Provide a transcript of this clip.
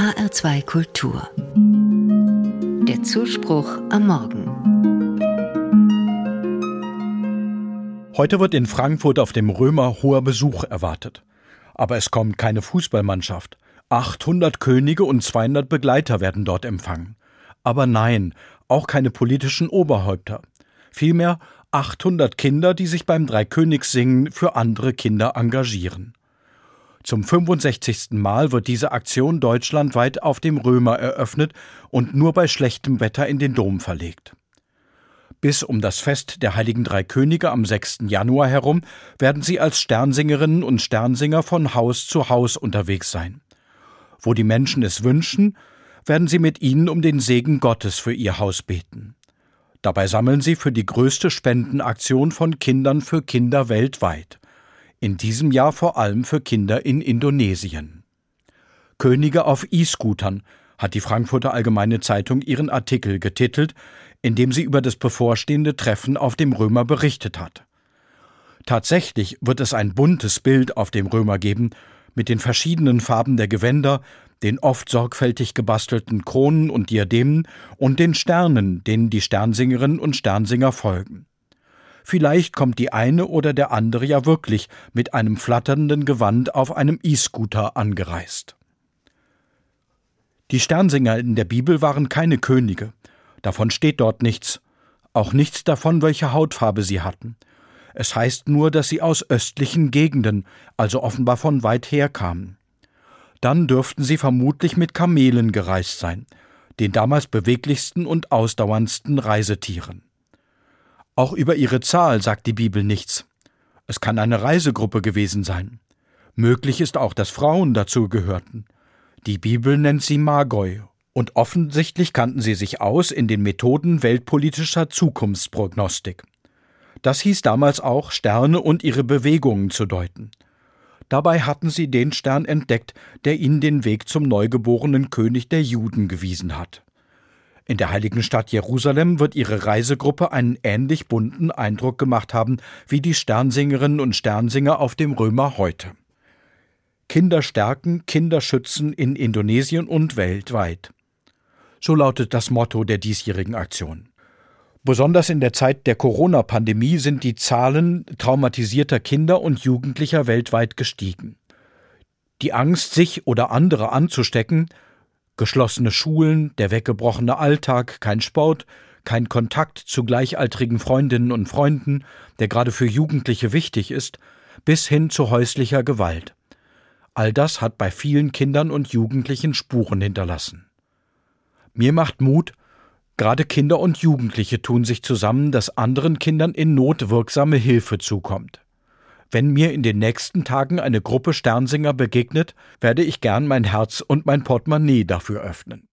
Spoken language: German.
HR2 Kultur. Der Zuspruch am Morgen. Heute wird in Frankfurt auf dem Römer hoher Besuch erwartet. Aber es kommt keine Fußballmannschaft. 800 Könige und 200 Begleiter werden dort empfangen. Aber nein, auch keine politischen Oberhäupter. Vielmehr 800 Kinder, die sich beim Dreikönigssingen für andere Kinder engagieren. Zum 65. Mal wird diese Aktion deutschlandweit auf dem Römer eröffnet und nur bei schlechtem Wetter in den Dom verlegt. Bis um das Fest der Heiligen Drei Könige am 6. Januar herum werden sie als Sternsingerinnen und Sternsinger von Haus zu Haus unterwegs sein. Wo die Menschen es wünschen, werden sie mit ihnen um den Segen Gottes für ihr Haus beten. Dabei sammeln sie für die größte Spendenaktion von Kindern für Kinder weltweit in diesem Jahr vor allem für Kinder in Indonesien. Könige auf E-Scootern hat die Frankfurter Allgemeine Zeitung ihren Artikel getitelt, in dem sie über das bevorstehende Treffen auf dem Römer berichtet hat. Tatsächlich wird es ein buntes Bild auf dem Römer geben, mit den verschiedenen Farben der Gewänder, den oft sorgfältig gebastelten Kronen und Diademen und den Sternen, denen die Sternsingerinnen und Sternsinger folgen. Vielleicht kommt die eine oder der andere ja wirklich mit einem flatternden Gewand auf einem E-Scooter angereist. Die Sternsinger in der Bibel waren keine Könige. Davon steht dort nichts. Auch nichts davon, welche Hautfarbe sie hatten. Es heißt nur, dass sie aus östlichen Gegenden, also offenbar von weit her kamen. Dann dürften sie vermutlich mit Kamelen gereist sein, den damals beweglichsten und ausdauerndsten Reisetieren. Auch über ihre Zahl sagt die Bibel nichts. Es kann eine Reisegruppe gewesen sein. Möglich ist auch, dass Frauen dazu gehörten. Die Bibel nennt sie Magoi, und offensichtlich kannten sie sich aus in den Methoden weltpolitischer Zukunftsprognostik. Das hieß damals auch, Sterne und ihre Bewegungen zu deuten. Dabei hatten sie den Stern entdeckt, der ihnen den Weg zum neugeborenen König der Juden gewiesen hat. In der heiligen Stadt Jerusalem wird ihre Reisegruppe einen ähnlich bunten Eindruck gemacht haben wie die Sternsingerinnen und Sternsinger auf dem Römer heute. Kinder stärken, Kinder schützen in Indonesien und weltweit. So lautet das Motto der diesjährigen Aktion. Besonders in der Zeit der Corona-Pandemie sind die Zahlen traumatisierter Kinder und Jugendlicher weltweit gestiegen. Die Angst, sich oder andere anzustecken, Geschlossene Schulen, der weggebrochene Alltag, kein Sport, kein Kontakt zu gleichaltrigen Freundinnen und Freunden, der gerade für Jugendliche wichtig ist, bis hin zu häuslicher Gewalt. All das hat bei vielen Kindern und Jugendlichen Spuren hinterlassen. Mir macht Mut, gerade Kinder und Jugendliche tun sich zusammen, dass anderen Kindern in Not wirksame Hilfe zukommt. Wenn mir in den nächsten Tagen eine Gruppe Sternsinger begegnet, werde ich gern mein Herz und mein Portemonnaie dafür öffnen.